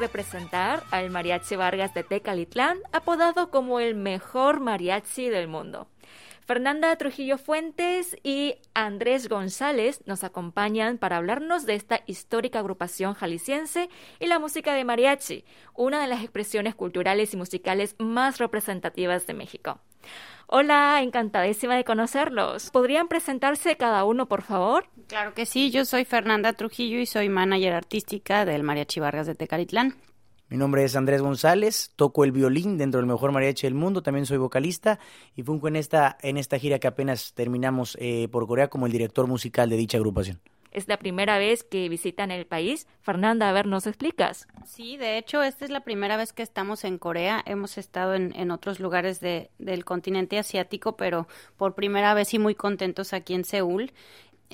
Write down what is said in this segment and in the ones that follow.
de presentar al Mariachi Vargas de Tecalitlán, apodado como el mejor mariachi del mundo. Fernanda Trujillo Fuentes y Andrés González nos acompañan para hablarnos de esta histórica agrupación jalisciense y la música de mariachi, una de las expresiones culturales y musicales más representativas de México. Hola, encantadísima de conocerlos. ¿Podrían presentarse cada uno, por favor? Claro que sí, yo soy Fernanda Trujillo y soy manager artística del Mariachi Vargas de Tecalitlán. Mi nombre es Andrés González, toco el violín dentro del mejor mariachi del mundo, también soy vocalista y funco en esta, en esta gira que apenas terminamos eh, por Corea como el director musical de dicha agrupación. Es la primera vez que visitan el país. Fernanda, a ver, ¿nos explicas? Sí, de hecho, esta es la primera vez que estamos en Corea. Hemos estado en, en otros lugares de, del continente asiático, pero por primera vez y muy contentos aquí en Seúl.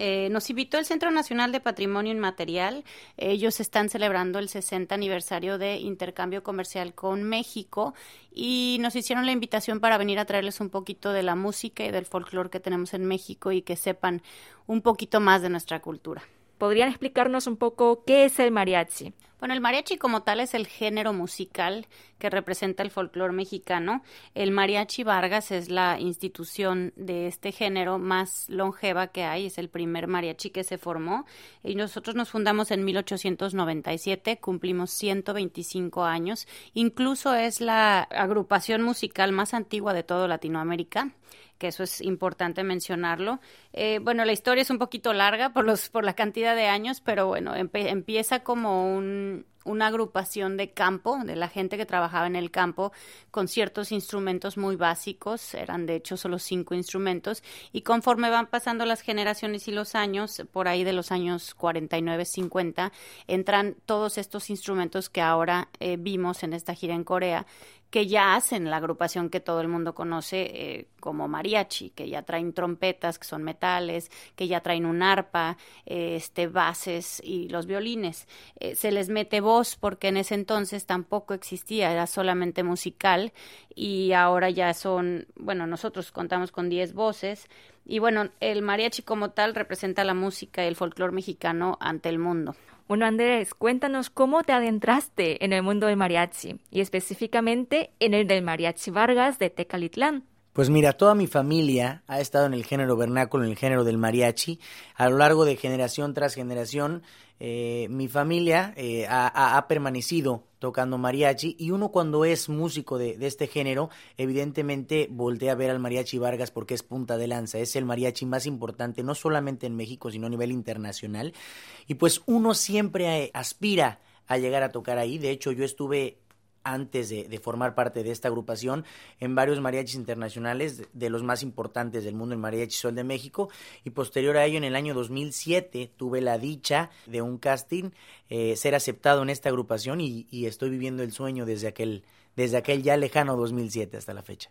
Eh, nos invitó el Centro Nacional de Patrimonio Inmaterial. Ellos están celebrando el 60 aniversario de intercambio comercial con México y nos hicieron la invitación para venir a traerles un poquito de la música y del folclore que tenemos en México y que sepan un poquito más de nuestra cultura. ¿Podrían explicarnos un poco qué es el mariachi? Bueno, el mariachi como tal es el género musical que representa el folclore mexicano. El mariachi Vargas es la institución de este género más longeva que hay, es el primer mariachi que se formó y nosotros nos fundamos en 1897, cumplimos 125 años, incluso es la agrupación musical más antigua de todo Latinoamérica que eso es importante mencionarlo. Eh, bueno, la historia es un poquito larga por, los, por la cantidad de años, pero bueno, empieza como un, una agrupación de campo, de la gente que trabajaba en el campo, con ciertos instrumentos muy básicos, eran de hecho solo cinco instrumentos, y conforme van pasando las generaciones y los años, por ahí de los años 49, 50, entran todos estos instrumentos que ahora eh, vimos en esta gira en Corea, que ya hacen la agrupación que todo el mundo conoce eh, como mariachi, que ya traen trompetas, que son metales, que ya traen un arpa, eh, este, bases y los violines. Eh, se les mete voz porque en ese entonces tampoco existía, era solamente musical y ahora ya son, bueno, nosotros contamos con 10 voces y bueno, el mariachi como tal representa la música y el folclore mexicano ante el mundo. Bueno, Andrés, cuéntanos cómo te adentraste en el mundo del mariachi y específicamente en el del mariachi Vargas de Tecalitlán. Pues mira, toda mi familia ha estado en el género vernáculo, en el género del mariachi, a lo largo de generación tras generación. Eh, mi familia eh, ha, permanecido tocando mariachi y uno cuando es músico de, este género, evidentemente voltea a ver al mariachi Vargas porque es punta de lanza, es el mariachi más importante, no solamente en México, sino a nivel internacional. Y pues uno siempre eh, aspira a llegar a tocar ahí. De hecho, yo estuve antes de, formar parte de esta agrupación en varios mariachis internacionales de, los más importantes del mundo, el Mariachi Sol de México, y posterior a ello, en el año 2007, tuve la dicha de un casting, eh, ser aceptado en esta agrupación y, estoy viviendo el sueño desde aquel, desde aquel ya lejano 2007 hasta la fecha.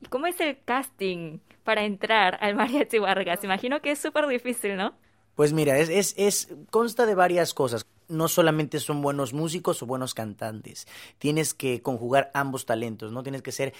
¿Y cómo es el casting para entrar al Mariachi Vargas? Imagino que es súper difícil, ¿no? Pues mira, es, es, es, consta de varias cosas. No solamente son buenos músicos o buenos cantantes. Tienes que conjugar ambos talentos, ¿no? Tienes que ser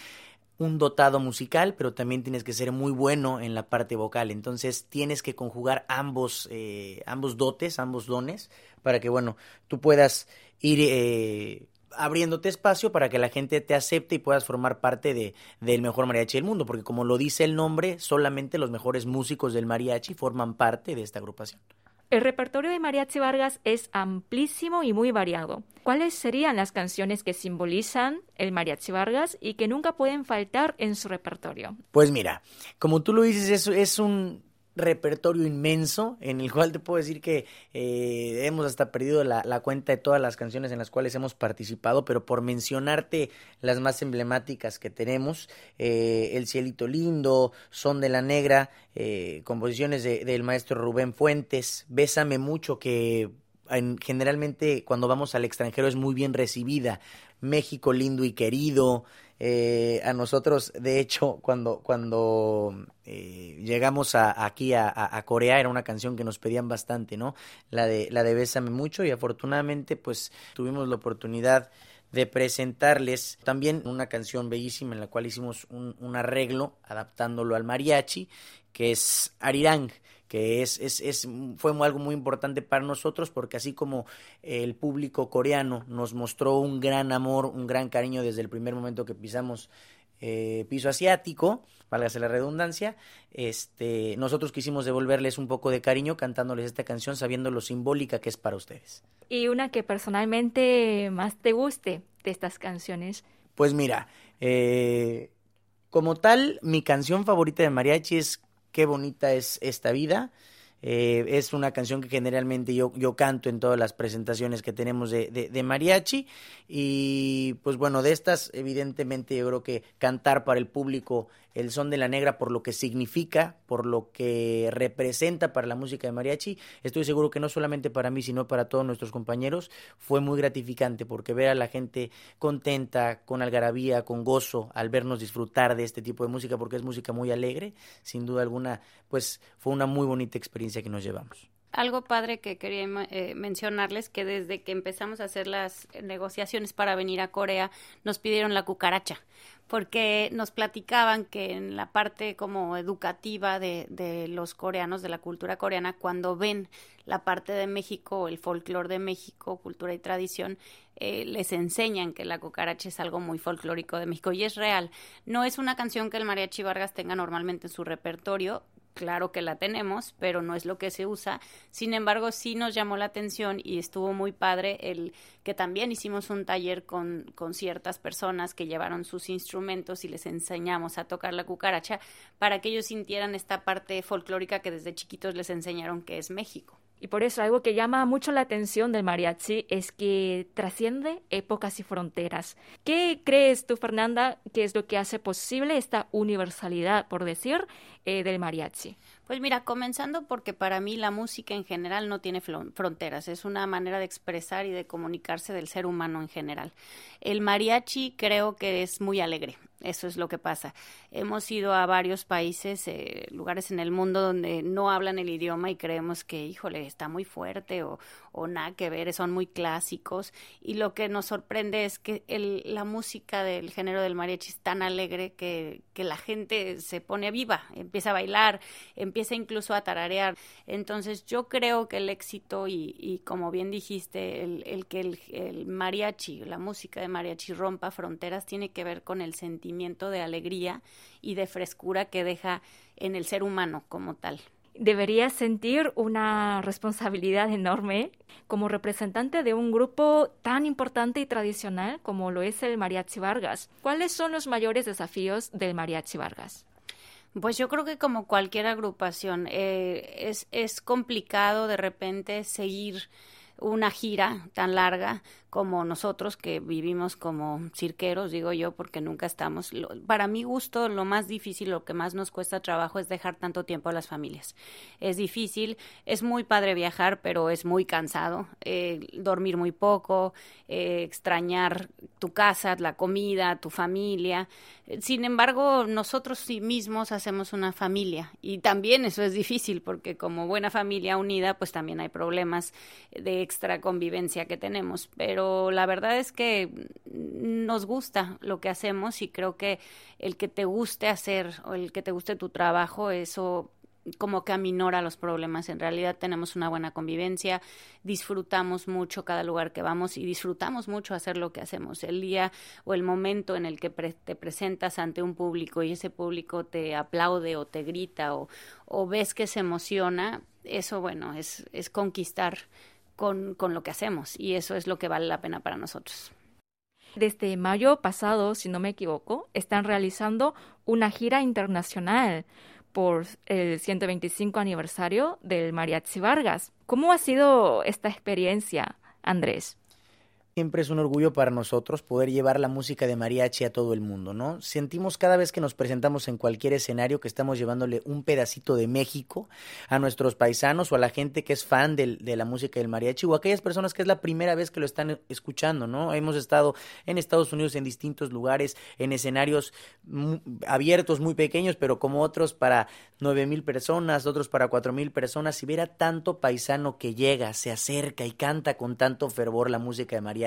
un dotado musical, pero también tienes que ser muy bueno en la parte vocal. Entonces tienes que conjugar ambos, eh, ambos dotes, ambos dones, para que, bueno, tú puedas ir eh, abriéndote espacio para que la gente te acepte y puedas formar parte de, del mejor mariachi del mundo, porque como lo dice el nombre, solamente los mejores músicos del mariachi forman parte de esta agrupación. El repertorio de Mariachi Vargas es amplísimo y muy variado. ¿Cuáles serían las canciones que simbolizan el Mariachi Vargas y que nunca pueden faltar en su repertorio? Pues mira, como tú lo dices, es, es un repertorio inmenso en el cual te puedo decir que eh, hemos hasta perdido la, cuenta de todas las canciones en las cuales hemos participado, pero por mencionarte las más emblemáticas que tenemos, eh, El Cielito Lindo, Son de la Negra, eh, composiciones del maestro Rubén Fuentes, Bésame mucho que generalmente cuando vamos al extranjero es muy bien recibida, México lindo y querido, eh, a nosotros, de hecho, cuando, cuando eh, llegamos a, aquí a, Corea, era una canción que nos pedían bastante, ¿no? La de, la de Bésame mucho y afortunadamente, pues tuvimos la oportunidad de presentarles también una canción bellísima en la cual hicimos un arreglo adaptándolo al mariachi, que es Arirang que es, es, es, fue algo muy importante para nosotros porque así como el público coreano nos mostró un gran amor, un gran cariño desde el primer momento que pisamos eh, piso asiático, válgase la redundancia, este, nosotros quisimos devolverles un poco de cariño cantándoles esta canción sabiendo lo simbólica que es para ustedes. ¿Y una que personalmente más te guste de estas canciones? Pues mira, eh, como tal, mi canción favorita de mariachi es Qué bonita es esta vida. Eh, es una canción que generalmente yo, yo canto en todas las presentaciones que tenemos de, de, mariachi. Y pues bueno, de estas, evidentemente yo creo que cantar para el público el son de la negra por lo que significa, por lo que representa para la música de mariachi, estoy seguro que no solamente para mí, sino para todos nuestros compañeros, fue muy gratificante porque ver a la gente contenta, con algarabía, con gozo, al vernos disfrutar de este tipo de música, porque es música muy alegre, sin duda alguna, pues fue una muy bonita experiencia que nos llevamos. Algo padre que quería eh, mencionarles que desde que empezamos a hacer las negociaciones para venir a Corea nos pidieron la cucaracha porque nos platicaban que en la parte como educativa de, de los coreanos, de la cultura coreana, cuando ven la parte de México, el folclore de México, cultura y tradición, eh, les enseñan que la cucaracha es algo muy folclórico de México y es real. No es una canción que el mariachi Vargas tenga normalmente en su repertorio, claro que la tenemos, pero no es lo que se usa. Sin embargo, sí nos llamó la atención y estuvo muy padre el que también hicimos un taller con, con ciertas personas que llevaron sus instrumentos y les enseñamos a tocar la cucaracha para que ellos sintieran esta parte folclórica que desde chiquitos les enseñaron que es México. Y por eso algo que llama mucho la atención del mariachi es que trasciende épocas y fronteras. ¿Qué crees tú, Fernanda, que es lo que hace posible esta universalidad, por decir, eh, del mariachi? Pues mira, comenzando porque para mí la música en general no tiene fronteras, es una manera de expresar y de comunicarse del ser humano en general. El mariachi creo que es muy alegre, eso es lo que pasa. Hemos ido a varios países, eh, lugares en el mundo donde no hablan el idioma y creemos que, híjole, está muy fuerte o, o nada que ver, son muy clásicos. Y lo que nos sorprende es que la música del género del mariachi es tan alegre que, que la gente se pone viva, empieza a bailar, empieza incluso a tararear. Entonces yo creo que el éxito y, como bien dijiste, el, que el, el mariachi, la música de mariachi rompa fronteras tiene que ver con el sentimiento de alegría y de frescura que deja en el ser humano como tal. Deberías sentir una responsabilidad enorme como representante de un grupo tan importante y tradicional como lo es el Mariachi Vargas. ¿Cuáles son los mayores desafíos del Mariachi Vargas? Pues yo creo que como cualquier agrupación, eh, es, es complicado de repente seguir una gira tan larga como nosotros que vivimos como cirqueros, digo yo, porque nunca estamos. para mi gusto, lo más difícil, lo que más nos cuesta trabajo es dejar tanto tiempo a las familias. Es difícil, es muy padre viajar, pero es muy cansado. Eh, dormir muy poco, eh, extrañar tu casa, la comida, tu familia. Sin embargo, nosotros sí mismos hacemos una familia y también eso es difícil porque como buena familia unida, pues también hay problemas de extra convivencia que tenemos. Pero la verdad es que nos gusta lo que hacemos y creo que el que te guste hacer o el que te guste tu trabajo, eso como que aminora los problemas. En realidad tenemos una buena convivencia, disfrutamos mucho cada lugar que vamos y disfrutamos mucho hacer lo que hacemos. El día o el momento en el que te presentas ante un público y ese público te aplaude o te grita o, o ves que se emociona, eso bueno, es, es conquistar con, con lo que hacemos y eso es lo que vale la pena para nosotros. Desde mayo pasado, si no me equivoco, están realizando una gira internacional por el 125 aniversario del Mariachi Vargas. ¿Cómo ha sido esta experiencia, Andrés? Siempre es un orgullo para nosotros poder llevar la música de mariachi a todo el mundo, ¿no? Sentimos cada vez que nos presentamos en cualquier escenario que estamos llevándole un pedacito de México a nuestros paisanos o a la gente que es fan de la música del mariachi o aquellas personas que es la primera vez que lo están escuchando, ¿no? Hemos estado en Estados Unidos en distintos lugares, en escenarios abiertos muy pequeños, pero como otros para nueve mil personas, otros para cuatro mil personas, y ver a tanto paisano que llega, se acerca y canta con tanto fervor la música de mariachi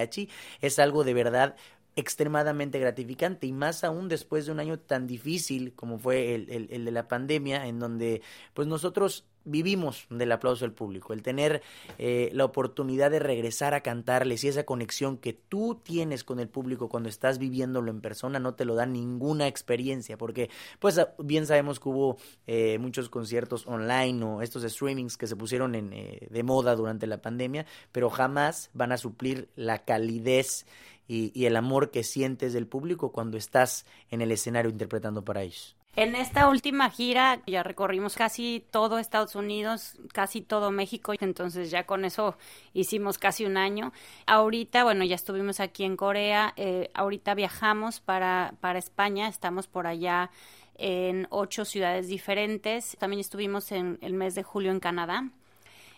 es algo de verdad extremadamente gratificante y más aún después de un año tan difícil como fue el, el, de la pandemia en donde pues nosotros vivimos del aplauso del público, el tener eh, la oportunidad de regresar a cantarles y esa conexión que tú tienes con el público cuando estás viviéndolo en persona no te lo da ninguna experiencia, porque pues bien sabemos que hubo eh, muchos conciertos online o estos streamings que se pusieron en, eh, de moda durante la pandemia, pero jamás van a suplir la calidez y, y el amor que sientes del público cuando estás en el escenario interpretando para ellos. En esta última gira ya recorrimos casi todo Estados Unidos, casi todo México, entonces ya con eso hicimos casi un año. Ahorita, bueno, ya estuvimos aquí en Corea, eh, ahorita viajamos para, para España, estamos por allá en ocho ciudades diferentes. También estuvimos en el mes de julio en Canadá.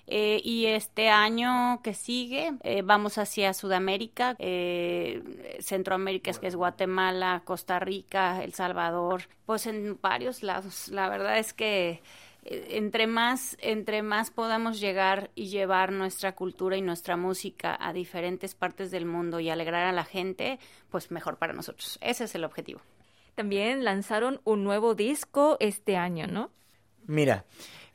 Eh, y este año que sigue eh, vamos hacia Sudamérica, eh, Centroamérica, es que es Guatemala, Costa Rica, El Salvador, pues en varios lados. La verdad es que entre más, entre más podamos llegar y llevar nuestra cultura y nuestra música a diferentes partes del mundo y alegrar a la gente, pues mejor para nosotros. Ese es el objetivo. También lanzaron un nuevo disco este año, ¿no? Mira,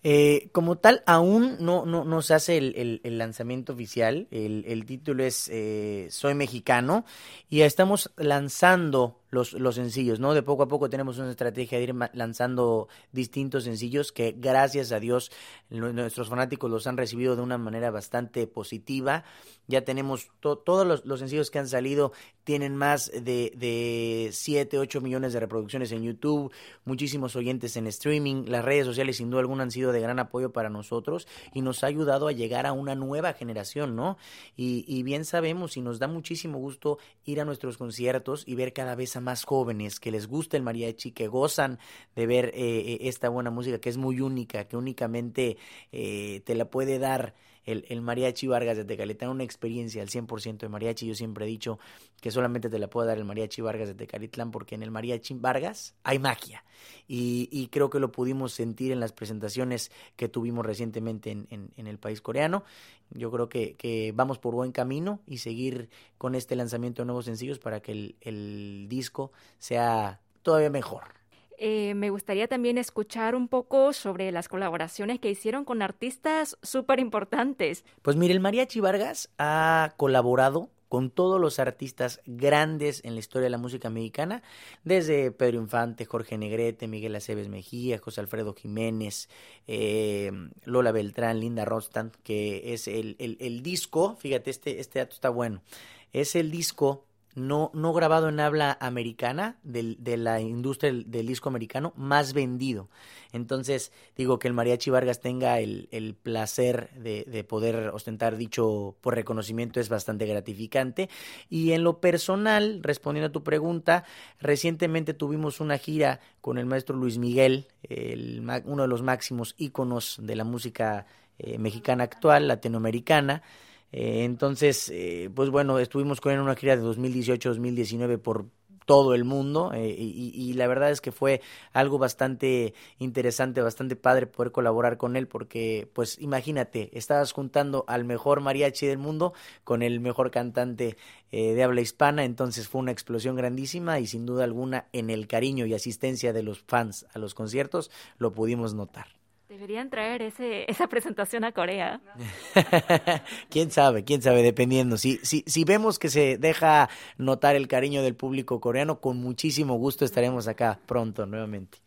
eh, como tal, aún no, no, se hace el, el, lanzamiento oficial. El, el título es eh, Soy Mexicano y estamos lanzando los, los sencillos, ¿no? De poco a poco tenemos una estrategia de ir lanzando distintos sencillos que gracias a Dios nuestros fanáticos los han recibido de una manera bastante positiva. Ya tenemos todos los, los, sencillos que han salido tienen más de, de 7, 8 millones de reproducciones en YouTube, muchísimos oyentes en streaming. Las redes sociales sin duda alguna han sido de gran apoyo para nosotros y nos ha ayudado a llegar a una nueva generación, ¿no? Y, y bien sabemos y nos da muchísimo gusto ir a nuestros conciertos y ver cada vez más jóvenes que les gusta el mariachi, que gozan de ver eh, eh, esta buena música que es muy única, que únicamente eh, te la puede dar el, el, mariachi Vargas de Tecalitlán, una experiencia al 100% de mariachi. Yo siempre he dicho que solamente te la puede dar el mariachi Vargas de Tecalitlán porque en el mariachi Vargas hay magia. Y, y creo que lo pudimos sentir en las presentaciones que tuvimos recientemente en, en, en el país coreano. Yo creo que, vamos por buen camino y seguir con este lanzamiento de nuevos sencillos para que el disco sea todavía mejor. Eh, me gustaría también escuchar un poco sobre las colaboraciones que hicieron con artistas súper importantes. Pues mire, el Mariachi Vargas ha colaborado con todos los artistas grandes en la historia de la música mexicana, desde Pedro Infante, Jorge Negrete, Miguel Aceves Mejía, José Alfredo Jiménez, eh, Lola Beltrán, Linda Rostand, que es el, el, el disco, fíjate, este, este dato está bueno, es el disco no, no grabado en habla americana del, de la industria del, disco americano más vendido. Entonces, digo que el Mariachi Vargas tenga el, el placer de, de, poder ostentar dicho por reconocimiento es bastante gratificante. Y en lo personal, respondiendo a tu pregunta, recientemente tuvimos una gira con el maestro Luis Miguel, el, uno de los máximos íconos de la música eh, mexicana actual, latinoamericana. Eh, entonces, eh, pues bueno, estuvimos con él en una gira de 2018-2019 por todo el mundo eh, y, la verdad es que fue algo bastante interesante, bastante padre poder colaborar con él porque pues imagínate, estabas juntando al mejor mariachi del mundo con el mejor cantante eh, de habla hispana, entonces fue una explosión grandísima y sin duda alguna en el cariño y asistencia de los fans a los conciertos lo pudimos notar. Deberían traer ese, esa presentación a Corea. quién sabe, quién sabe, dependiendo. Si, si, si vemos que se deja notar el cariño del público coreano, con muchísimo gusto estaremos acá pronto nuevamente.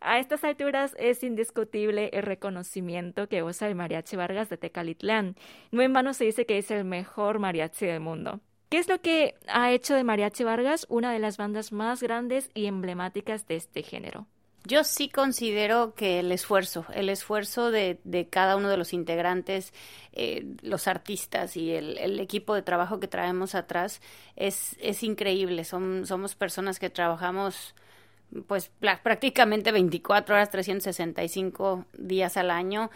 A estas alturas es indiscutible el reconocimiento que goza el Mariachi Vargas de Tecalitlán. No en vano se dice que es el mejor mariachi del mundo. ¿Qué es lo que ha hecho de Mariachi Vargas una de las bandas más grandes y emblemáticas de este género? Yo sí considero que el esfuerzo, el esfuerzo de, de cada uno de los integrantes, eh, los artistas y el, el, equipo de trabajo que traemos atrás es, es increíble. Son, somos personas que trabajamos pues prácticamente 24 horas, 365 días al año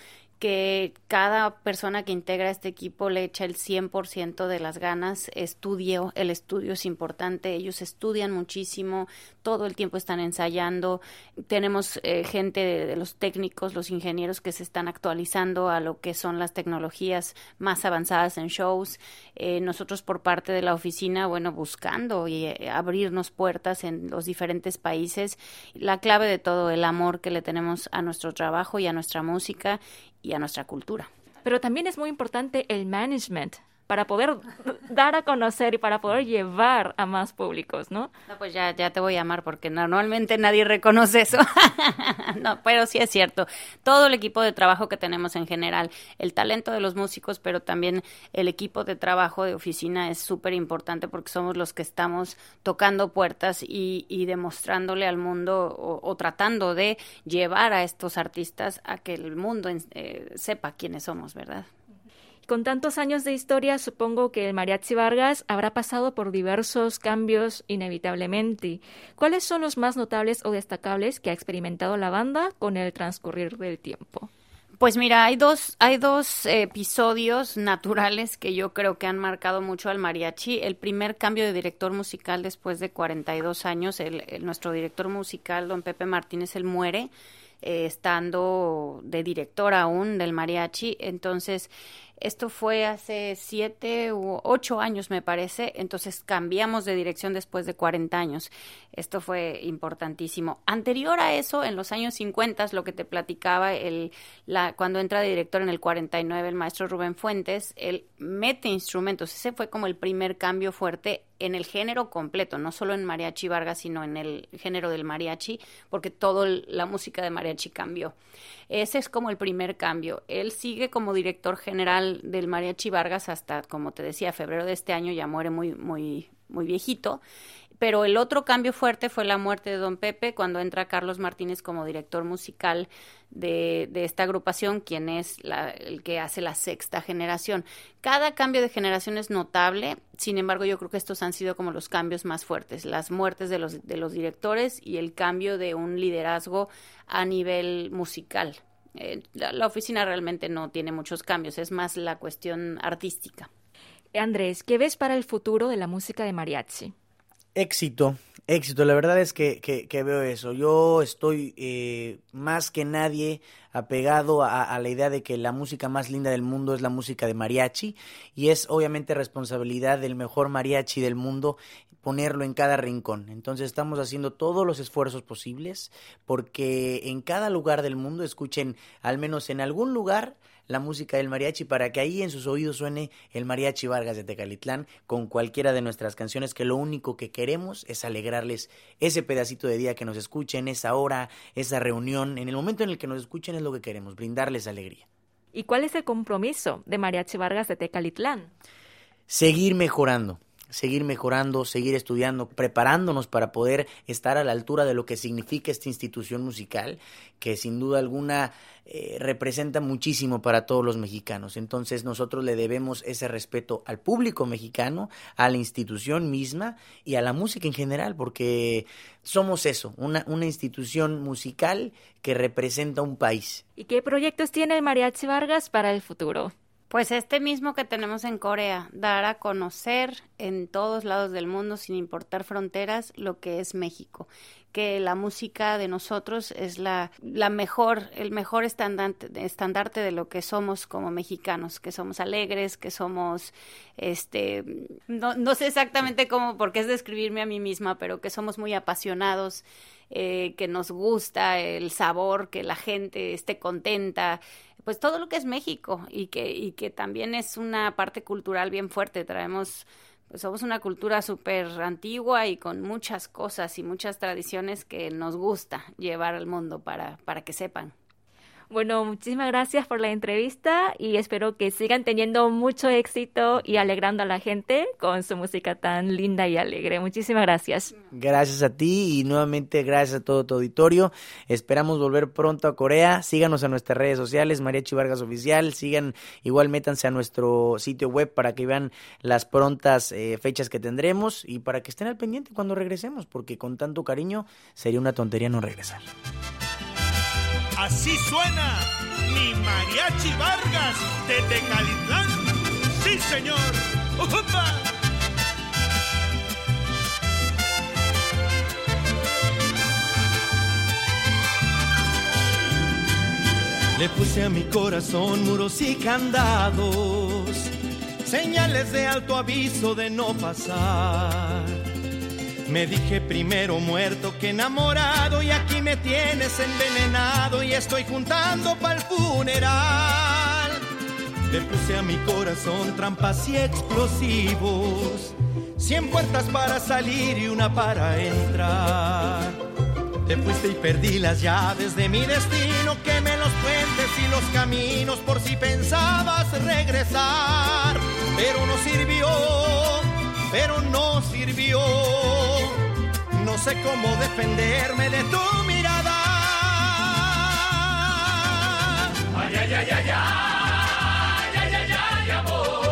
que cada persona que integra este equipo le echa el 100% de las ganas, estudio, el estudio es importante, ellos estudian muchísimo, todo el tiempo están ensayando, tenemos eh, gente de, los técnicos, los ingenieros que se están actualizando a lo que son las tecnologías más avanzadas en shows, eh, nosotros por parte de la oficina, bueno, buscando y eh, abrirnos puertas en los diferentes países, la clave de todo, el amor que le tenemos a nuestro trabajo y a nuestra música y a nuestra cultura. Pero también es muy importante el management para poder dar a conocer y para poder llevar a más públicos, ¿no? Pues ya, ya te voy a llamar porque normalmente nadie reconoce eso. no, pero sí es cierto. Todo el equipo de trabajo que tenemos en general, el talento de los músicos, pero también el equipo de trabajo de oficina es súper importante porque somos los que estamos tocando puertas y, y demostrándole al mundo o, tratando de llevar a estos artistas a que el mundo eh, sepa quiénes somos, ¿verdad? Con tantos años de historia, supongo que el Mariachi Vargas habrá pasado por diversos cambios inevitablemente. ¿Cuáles son los más notables o destacables que ha experimentado la banda con el transcurrir del tiempo? Pues mira, hay dos, hay dos episodios naturales que yo creo que han marcado mucho al mariachi. El primer cambio de director musical después de 42 años, el, nuestro director musical, don Pepe Martínez, él muere eh, estando de director aún del mariachi. Entonces, esto fue hace siete u ocho años, me parece. Entonces cambiamos de dirección después de 40 años. Esto fue importantísimo. Anterior a eso, en los años 50, lo que te platicaba, el, la, cuando entra de director en el 49, el maestro Rubén Fuentes, él mete instrumentos. Ese fue como el primer cambio fuerte en el género completo, no solo en mariachi Vargas, sino en el género del mariachi, porque toda la música de mariachi cambió. Ese es como el primer cambio. Él sigue como director general del mariachi Vargas hasta, como te decía, febrero de este año, ya muere muy, muy, muy viejito. Pero el otro cambio fuerte fue la muerte de Don Pepe cuando entra Carlos Martínez como director musical de, de esta agrupación, quien es la, el que hace la sexta generación. Cada cambio de generación es notable, sin embargo yo creo que estos han sido como los cambios más fuertes, las muertes de los, de los directores y el cambio de un liderazgo a nivel musical. Eh, la oficina realmente no tiene muchos cambios, es más la cuestión artística. Andrés, ¿qué ves para el futuro de la música de mariachi? Éxito, éxito. La verdad es que, que, veo eso. Yo estoy eh, más que nadie apegado a, la idea de que la música más linda del mundo es la música de mariachi y es obviamente responsabilidad del mejor mariachi del mundo ponerlo en cada rincón. Entonces estamos haciendo todos los esfuerzos posibles porque en cada lugar del mundo escuchen al menos en algún lugar la música del mariachi para que ahí en sus oídos suene el mariachi Vargas de Tecalitlán con cualquiera de nuestras canciones que lo único que queremos es alegrarles ese pedacito de día que nos escuchen, esa hora, esa reunión, en el momento en el que nos escuchen es lo que queremos, brindarles alegría. ¿Y cuál es el compromiso de Mariachi Vargas de Tecalitlán? Seguir mejorando seguir mejorando, seguir estudiando, preparándonos para poder estar a la altura de lo que significa esta institución musical, que sin duda alguna eh, representa muchísimo para todos los mexicanos. Entonces nosotros le debemos ese respeto al público mexicano, a la institución misma y a la música en general, porque somos eso, una, una institución musical que representa un país. ¿Y qué proyectos tiene Mariachi Vargas para el futuro? Pues este mismo que tenemos en Corea, dar a conocer en todos lados del mundo, sin importar fronteras, lo que es México. Que la música de nosotros es la, la mejor, el mejor estandarte, estandarte de lo que somos como mexicanos, que somos alegres, que somos, este, no, no sé exactamente cómo, porque es describirme a mí misma, pero que somos muy apasionados, eh, que nos gusta el sabor, que la gente esté contenta, pues todo lo que es México y que, y que también es una parte cultural bien fuerte. Traemos, somos una cultura súper antigua y con muchas cosas y muchas tradiciones que nos gusta llevar al mundo para, para que sepan. Bueno, muchísimas gracias por la entrevista y espero que sigan teniendo mucho éxito y alegrando a la gente con su música tan linda y alegre. Muchísimas gracias. Gracias a ti y nuevamente gracias a todo tu auditorio. Esperamos volver pronto a Corea. Síganos en nuestras redes sociales, Mariachi Vargas Oficial. Sigan, igual métanse a nuestro sitio web para que vean las prontas eh, fechas que tendremos y para que estén al pendiente cuando regresemos, porque con tanto cariño sería una tontería no regresar. Así suena mi mariachi Vargas de Tecalitlán. Sí, señor. Le puse a mi corazón muros y candados, señales de alto aviso de no pasar. Me dije primero muerto que enamorado y aquí me tienes envenenado y estoy juntando para el funeral. Le puse a mi corazón trampas y explosivos, cien puertas para salir y una para entrar. Te fuiste y perdí las llaves de mi destino, quemé los puentes y los caminos por si pensabas regresar. Pero no sirvió, pero no sirvió sé cómo defenderme de tu mirada. Ay, ay, ay, ay, ay, ay, ay, ay, ay amor.